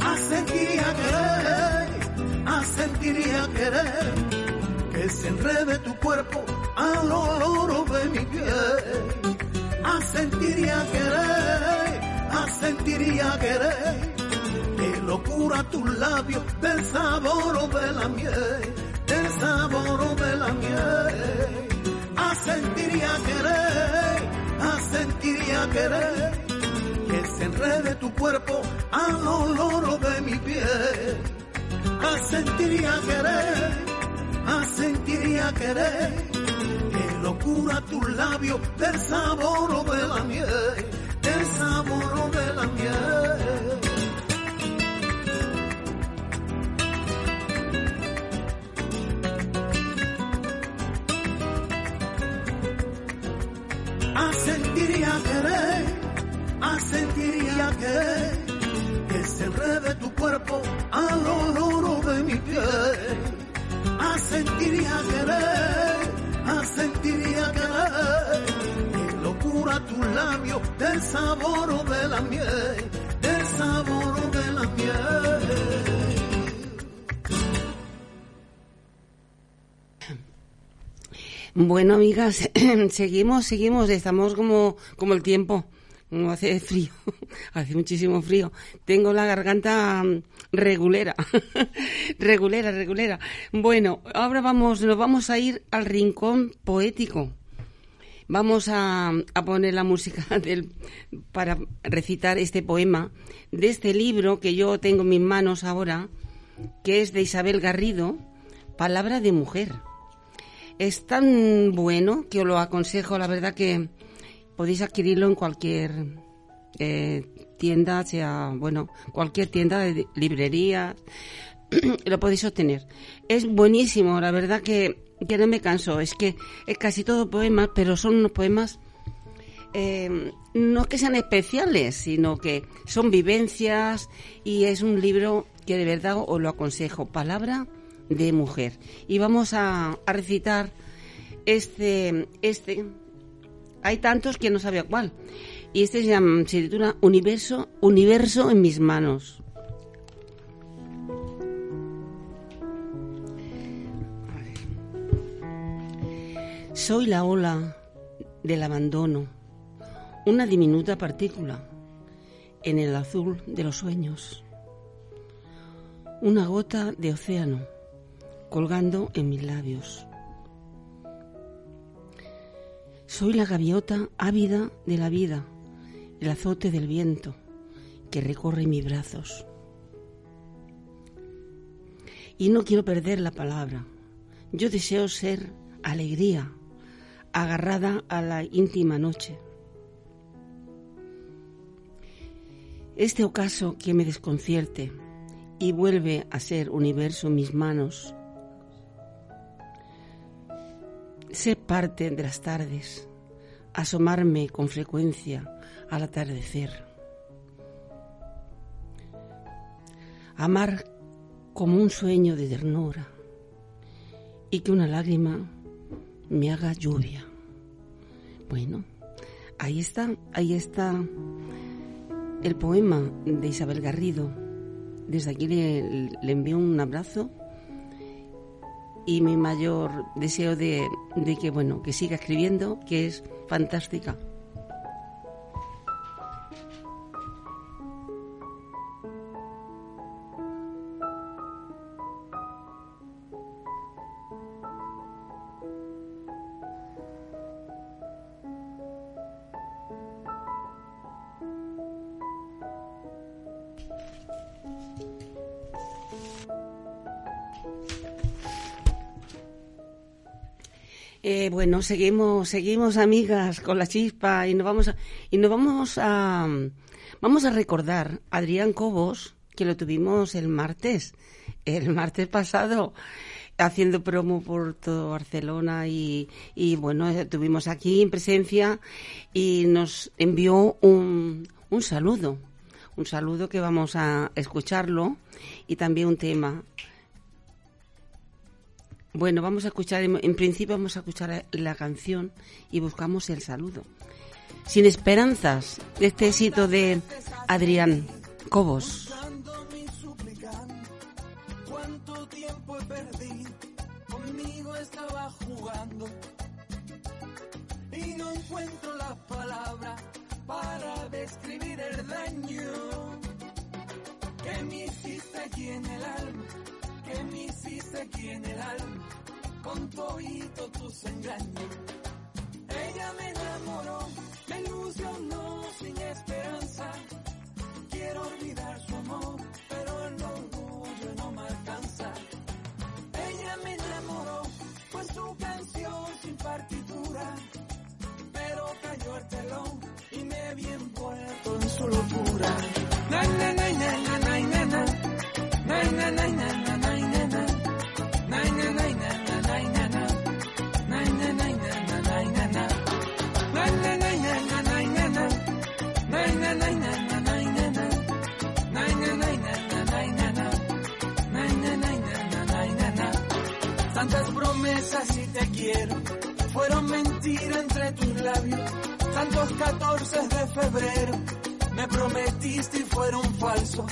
A sentir a querer, a sentir querer, que se enrede tu cuerpo al olor de mi piel. A sentir querer, a sentir querer, que locura tus labios del sabor de la miel el sabor de la miel. A sentir querer, a sentir y a querer, que se enrede tu cuerpo al olor de mi piel. A sentir y a querer, a sentir y a querer, que locura tus labios del sabor de la miel, del sabor de la miel. A sentir y a querer, que se enrede tu cuerpo al olor de mi piel, a sentir y a querer, a sentir y a querer, que locura tu labio del sabor de la miel, del sabor de la miel. Bueno, amigas, seguimos, seguimos, estamos como, como el tiempo, como hace frío, hace muchísimo frío. Tengo la garganta mm, regulera, regulera, regulera. Bueno, ahora vamos, nos vamos a ir al rincón poético. Vamos a, poner la música para recitar este poema de este libro que yo tengo en mis manos ahora, que es de Isabel Garrido, Palabra de Mujer es tan bueno que os lo aconsejo, la verdad que podéis adquirirlo en cualquier eh, tienda, sea, bueno, cualquier tienda de librería, lo podéis obtener. Es buenísimo, la verdad que que no me canso. Es que es casi todo poemas, pero son unos poemas eh, no es que sean especiales, sino que son vivencias y es un libro que de verdad os lo aconsejo. Palabra de mujer. Y vamos a, a recitar este, este. Hay tantos que no sabía cuál. Y este se llama, se titula Universo, Universo en mis manos. Soy la ola del abandono, una diminuta partícula en el azul de los sueños, una gota de océano colgando en mis labios. Soy la gaviota ávida de la vida, el azote del viento que recorre mis brazos. Y no quiero perder la palabra. Yo deseo ser alegría, agarrada a la íntima noche. Este ocaso que me desconcierte y vuelve a ser universo mis manos, sé parte de las tardes, asomarme con frecuencia al atardecer. Amar como un sueño de ternura y que una lágrima me haga lluvia. Bueno, ahí está, ahí está el poema de Isabel Garrido. Desde aquí le, le envío un abrazo y mi mayor deseo de, de que bueno que siga escribiendo, que es fantástica. Bueno, seguimos, seguimos amigas con la chispa y nos vamos a, y nos vamos a vamos a recordar a Adrián Cobos, que lo tuvimos el martes, el martes pasado, haciendo promo por todo Barcelona y, y bueno, tuvimos aquí en presencia y nos envió un, un saludo, un saludo que vamos a escucharlo y también un tema. Bueno, vamos a escuchar, en principio vamos a escuchar la canción y buscamos el saludo. Sin esperanzas, este éxito de Adrián Cobos. Cuánto tiempo conmigo estaba jugando y no encuentro las palabras para describir el daño que me hiciste aquí en el alma aquí en el alma con tus engaños. Ella me enamoró, me ilusionó sin esperanza. Quiero olvidar su amor, pero el orgullo no me alcanza. Ella me enamoró, fue su canción sin partitura, pero cayó el telón y me vi envuelto en su locura. Na, na, na, na, na. Na, na, na, na, na, na, na, quiero fueron mentira entre tus labios. Tantos 14 de febrero me prometiste y fueron falsos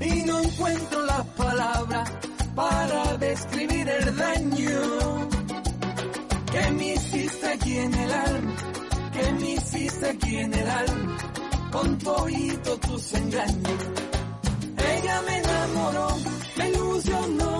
y no encuentro las palabras para describir el daño que me hiciste aquí en el alma, que me hiciste aquí en el alma, con toito tus engaños. Ella me enamoró, me ilusionó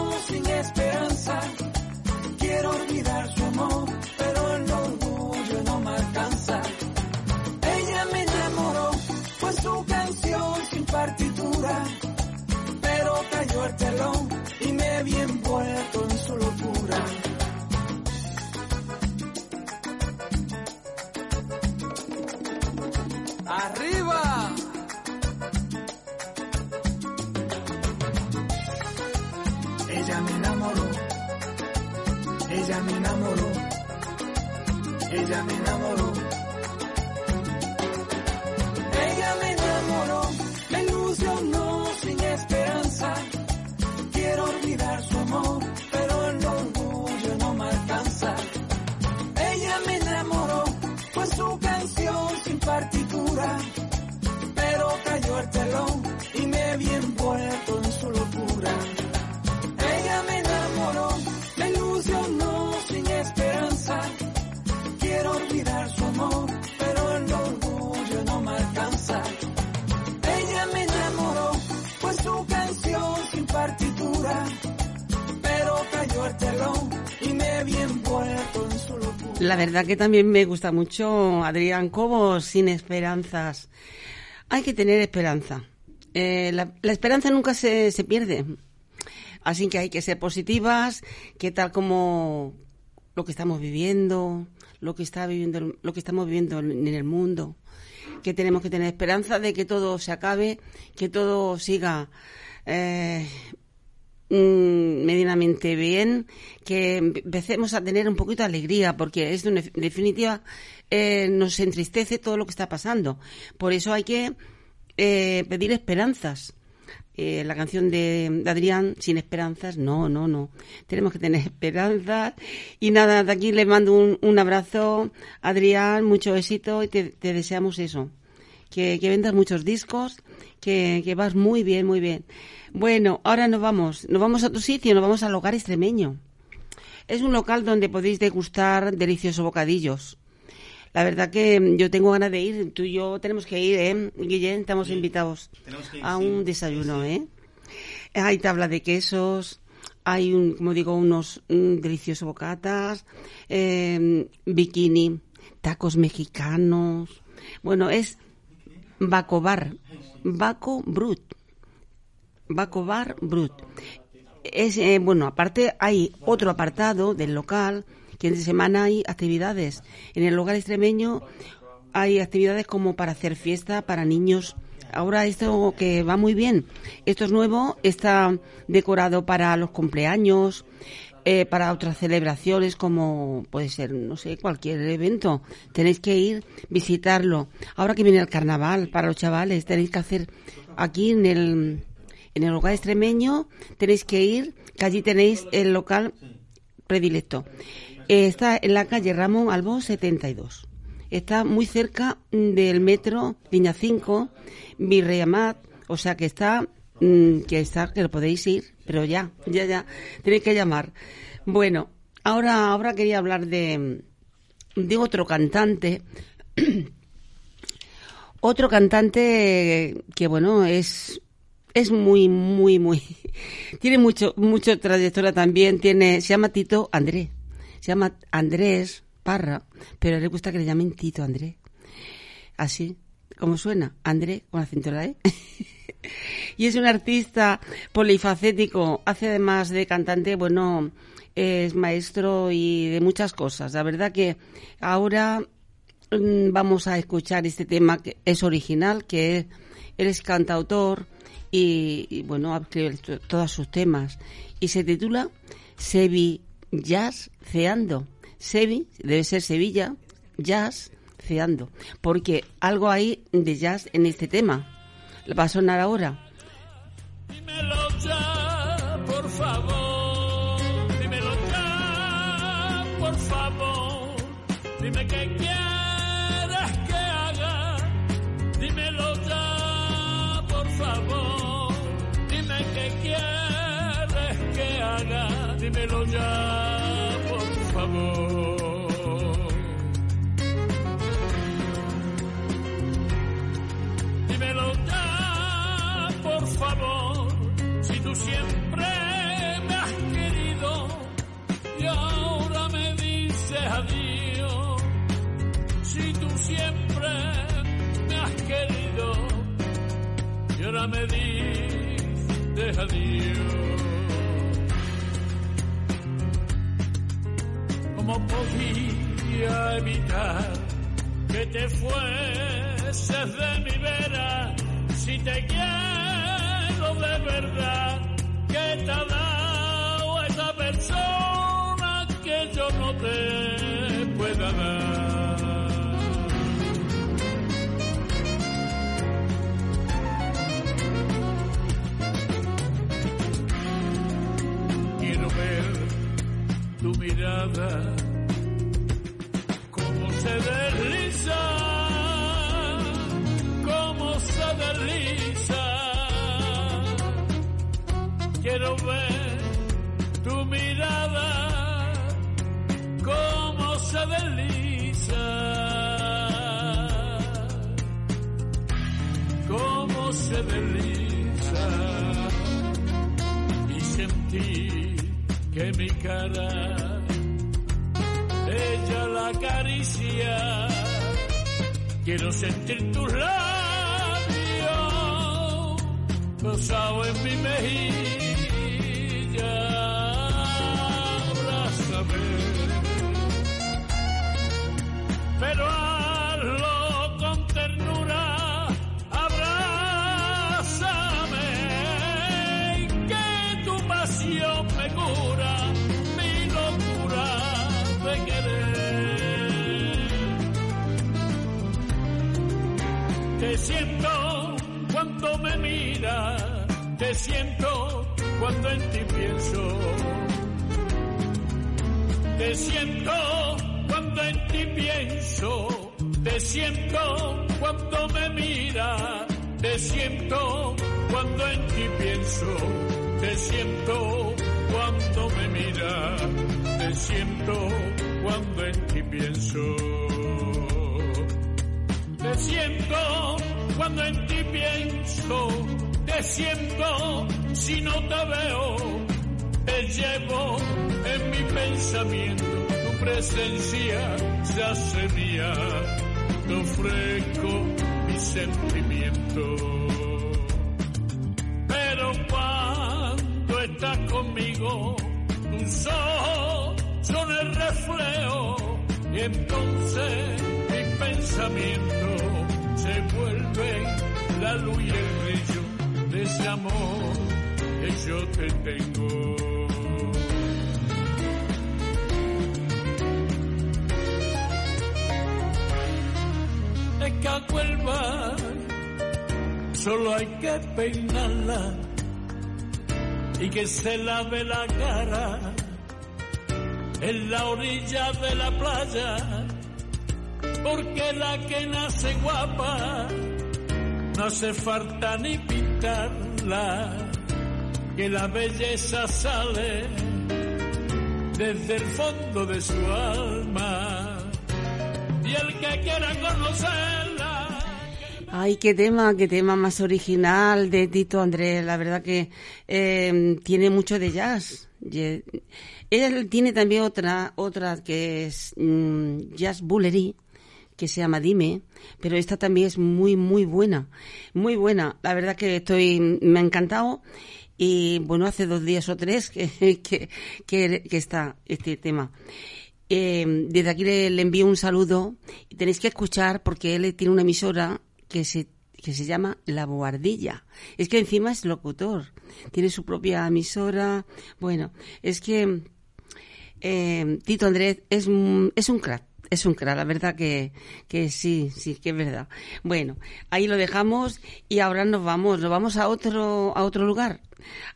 La verdad que también me gusta mucho Adrián Cobos, Sin Esperanzas. Hay que tener esperanza. Eh, la, esperanza nunca se, se pierde. Así que hay que ser positivas, que tal como lo que estamos viviendo, lo que está viviendo, lo que estamos viviendo en el mundo, que tenemos que tener esperanza de que todo se acabe, que todo siga eh, mm, medianamente bien, que empecemos a tener un poquito de alegría, porque es de una- en definitiva eh, nos entristece todo lo que está pasando. Por eso hay que eh, pedir esperanzas. Eh, la canción de, Adrián, Sin Esperanzas, no, no, no. Tenemos que tener esperanzas. Y nada, de aquí le mando un, un abrazo, Adrián, mucho éxito y te deseamos eso. Que, que vendas muchos discos, que, que vas muy bien, muy bien. Bueno, ahora nos vamos, nos vamos a otro sitio, nos vamos al hogar extremeño. Es un local donde podéis degustar deliciosos bocadillos. La verdad que mm, yo tengo ganas de ir. Tú y yo tenemos que ir, ¿eh, Guillén? Estamos invitados ir, a un sí, desayuno, sí. ¿eh? Hay tabla de quesos, hay, un, como digo, unos deliciosos bocatas, eh, bikini, tacos mexicanos. Bueno, es Bacobar, Baco Brut. Bacobar Brut. Es, eh, bueno, aparte hay otro apartado del local que entre semana hay actividades. En el local extremeño hay actividades como para hacer fiesta para niños. Ahora esto que va muy bien, esto es nuevo, está decorado para los cumpleaños, eh, para otras celebraciones como puede ser, no sé, cualquier evento. Tenéis que ir, visitarlo. Ahora que viene el carnaval para los chavales, tenéis que hacer aquí en el, en el local extremeño, tenéis que ir, que allí tenéis el local predilecto. Eh, está en la calle Ramón Albó 72. Está muy cerca del metro Línea 5, Virrey Amat, o sea que está, mm, que está, que lo podéis ir, pero ya, ya, ya, tenéis que llamar. Bueno, ahora, ahora quería hablar de, de otro cantante, otro cantante que bueno es es muy muy muy tiene mucho mucho trayectoria también. Tiene se llama Tito Andrés se llama Andrés Parra pero le gusta que le llamen Tito Andrés así como suena Andrés con acento en la E y es un artista polifacético hace además de cantante bueno es maestro y de muchas cosas la verdad que ahora mm, vamos a escuchar este tema que es original, que es, él es cantautor y, y, bueno, ha escrito todos sus temas. Y se titula Sevi Jazz Ceando. Sevi, debe ser Sevilla, Jazz Porque algo hay de jazz en este tema. Va a sonar ahora. Dímelo ya, por favor. Dímelo ya, por favor. Dime qué quieres que haga. Dímelo ya, por favor. Dime qué quieres que haga. Dímelo ya, por favor. Ahora me dices adiós. ¿Cómo podía evitar que te fueses de mi vera si te quiero de verdad? ¿Qué te ha dado esa persona que yo no te pueda dar? Mirada, cómo se desliza, cómo se desliza. Quiero ver tu mirada, cómo se desliza, cómo se desliza y sentí que mi cara ella la acaricia. Quiero sentir tus labios posado en mi mejilla. Siento cuando en ti pienso. Te siento cuando en ti pienso, te siento cuando me mira, te siento cuando en ti pienso, te siento cuando me mira, te siento cuando en ti pienso. Te siento cuando en ti pienso, siento si no te veo, te llevo en mi pensamiento, tu presencia se hace mía, te ofrezco mi sentimiento. Pero cuando estás conmigo, tus ojos son el reflejo y entonces mi pensamiento se vuelve la luz y el brillo ese amor que yo te tengo. Es que a Cuelva solo hay que peinarla y que se lave la cara en la orilla de la playa porque la que nace guapa no hace falta ni pintarla, que la belleza sale desde el fondo de su alma y el que quiera conocerla. Ay, qué tema, qué tema más original de Tito Andrés. La verdad que eh, tiene mucho de jazz. Él tiene también otra, otra que es mm, Jazz Bullery, que se llama Dime, pero esta también es muy, muy buena, muy buena. La verdad que estoy, me ha encantado y bueno, hace dos días o tres que, que, está este tema. Eh, desde aquí le, envío un saludo tenéis que escuchar porque él tiene una emisora que se que se llama La Boardilla. Es que encima es locutor, tiene su propia emisora. Bueno, es que eh, Tito Andrés es, es un crack. Es un crack, la verdad que, que sí, sí, que es verdad. Bueno, ahí lo dejamos y ahora nos vamos, nos vamos a otro, a otro lugar.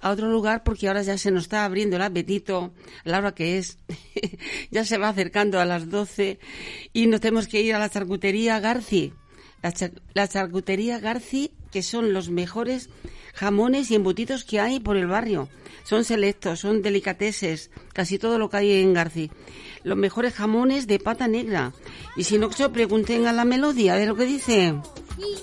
A otro lugar porque ahora ya se nos está abriendo el apetito, la hora que es, ya se va acercando a las 12 y nos tenemos que ir a la charcutería Garci. La, cha- la charcutería Garci, que son los mejores jamones y embutidos que hay por el barrio. Son selectos, son delicateses, casi todo lo que hay en Garci. Los mejores jamones de pata negra. Y si no, se pregunten a la melodía de lo que dice. Y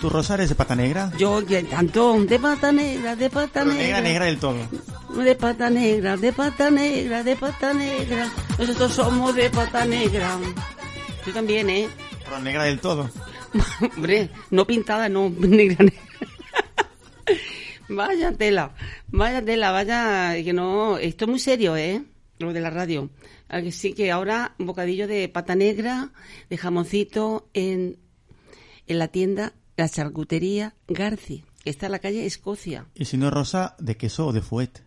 ¿Tu rosa eres de pata negra? Yo, que tanto, de pata negra, de pata Pero negra. negra, negra del todo. De pata negra, de pata negra, de pata negra. Nosotros somos de pata negra. Tú también, ¿eh? Pero negra del todo. Hombre, no pintada, no, negra, negra. Vaya tela, vaya tela, vaya, que no, esto es muy serio, ¿eh? Lo de la radio. Así que ahora un bocadillo de pata negra, de jamoncito en, en la tienda, la charcutería Garci, que está en la calle Escocia. Y si no rosa, de queso o de fuet.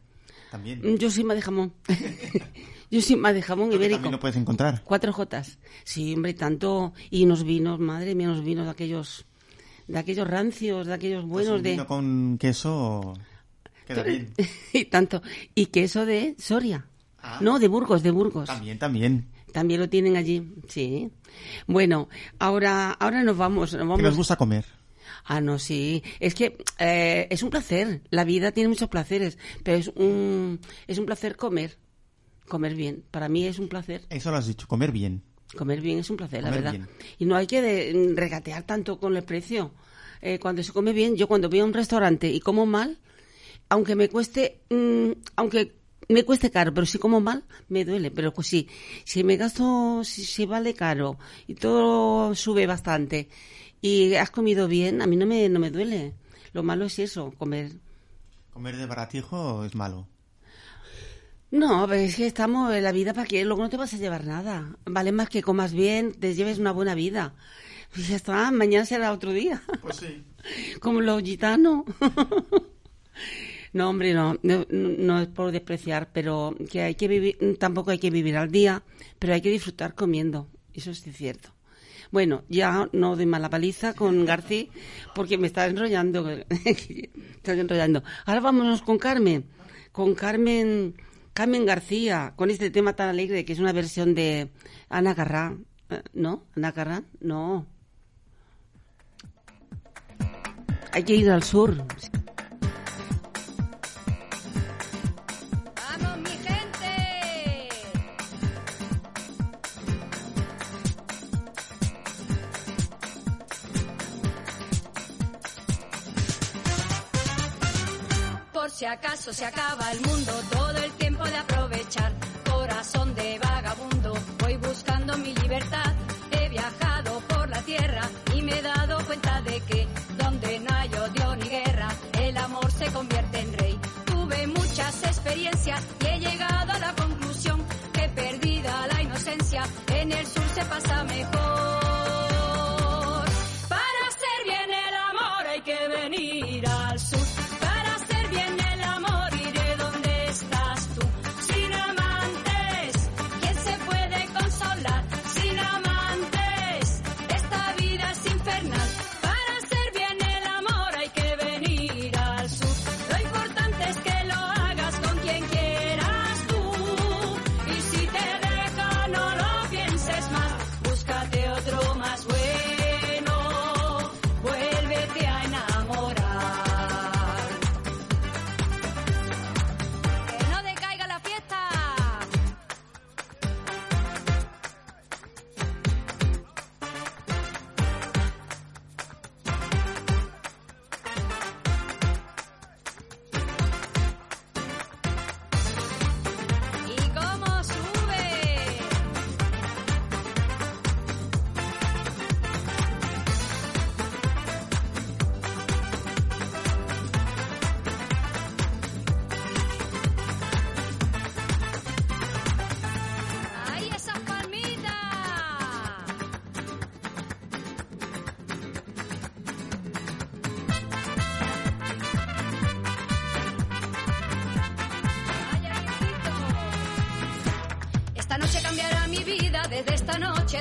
También. Mm, Yo soy más de jamón. Yo soy más de jamón ibérico. También lo puedes encontrar. Cuatro Jotas. Sí, hombre, tanto. Y unos vinos, madre mía, unos vinos de aquellos. De aquellos rancios, de aquellos Pues buenos un de. vino con queso queda bien. y tanto. Y queso de Soria. Ah. No, de Burgos, de Burgos. También, también. También lo tienen allí, sí. Bueno, ahora, ahora nos vamos. Nos vamos. nos gusta comer. Ah, no, sí. Es que eh, es un placer. La vida tiene muchos placeres, pero es un, es un placer comer. Comer bien. Para mí es un placer. Eso lo has dicho, comer bien. Comer bien es un placer, la verdad. bien. Y no hay que de- regatear tanto con el precio. Eh, cuando se come bien, yo cuando voy a un restaurante y como mal, aunque me cueste, mm, aunque me cueste caro, pero si como mal, me duele. Pero pues sí, si me gasto, si, si vale caro y todo sube bastante y has comido bien, a mí no me, no me duele. Lo malo es eso, comer. Comer de baratijo es malo. No, pero es que estamos en la vida para que luego no te vas a llevar nada. Vale más que comas bien, te lleves una buena vida. Y ya está, mañana será otro día. Pues sí. Como los gitanos. No, hombre, no, no, no es por despreciar, pero que hay que vivir, tampoco hay que vivir al día, pero hay que disfrutar comiendo, eso es cierto. Bueno, ya no doy más la paliza con García porque me está enrollando, enrollando. Ahora vámonos con Carmen, con Carmen, Carmen García, con este tema tan alegre que es una versión de Ana Garrán, Eh, ¿no? Ana Garrán, no. Hay que ir al sur. Si acaso se acaba el mundo, todo el tiempo de aprovechar. Corazón de vagabundo, voy buscando mi libertad. He viajado por la tierra y me he dado cuenta de que donde no hay odio ni guerra, el amor se convierte en rey. Tuve muchas experiencias y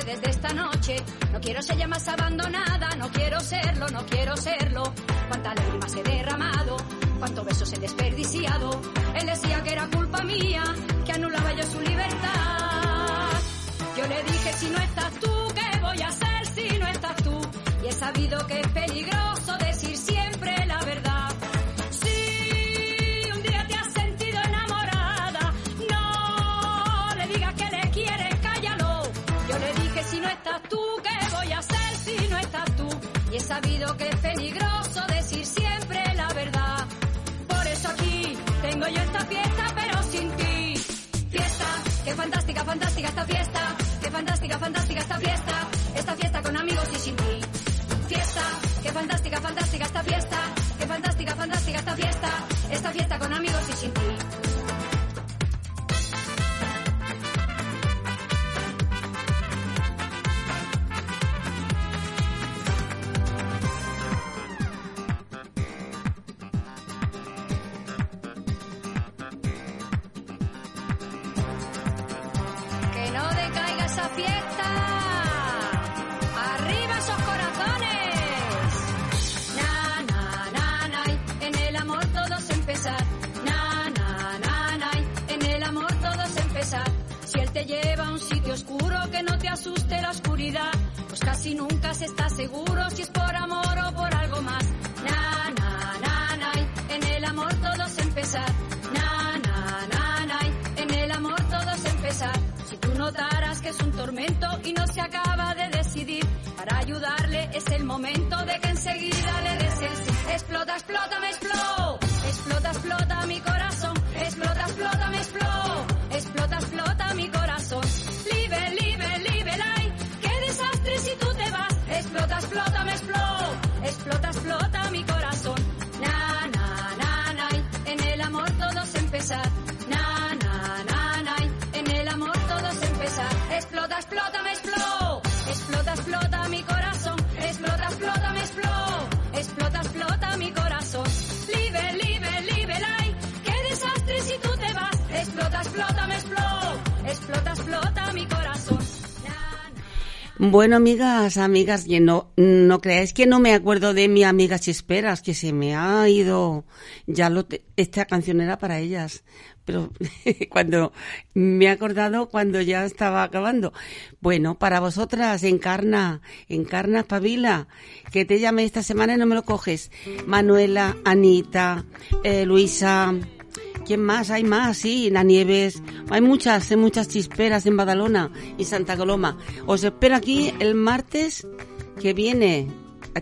desde esta noche. No quiero ser ya más abandonada, no quiero serlo, no quiero serlo. Cuántas lágrimas he derramado, cuántos besos he desperdiciado. Él decía que era culpa mía, que anulaba yo su libertad. Yo le dije, si no estás tú, ¿qué voy a hacer si no estás tú? Y he sabido que es peligroso decir fantástica, esta fiesta. Na, na, na, na, en el amor todo es empezar. Si tú notaras que es un tormento y no se acaba de decidir, para ayudarle es el momento de que enseguida le des el. Explota, explota, me explota. Bueno, amigas, amigas, que no, no creáis que no me acuerdo de mi amiga Chisperas, que se me ha ido, ya lo, te- esta canción era para ellas, pero cuando me he acordado cuando ya estaba acabando. Bueno, para vosotras, encarna, encarna, pavila, que te llamé esta semana y no me lo coges. Manuela, Anita, eh, Luisa, ¿Quién más? Hay más, sí, la Nieves. Hay muchas, hay muchas chisperas en Badalona y Santa Coloma. Os espero aquí el martes que viene.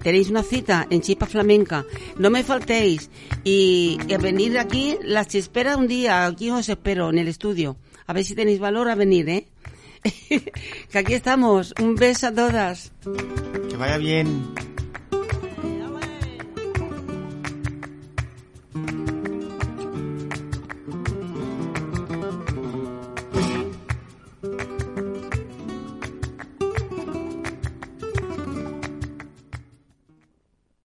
Tenéis una cita en Chispa Flamenca. No me faltéis. Y, y venir aquí, las chisperas un día. Aquí os espero en el estudio. A ver si tenéis valor a venir, ¿eh? que aquí estamos. Un beso a todas. Que vaya bien.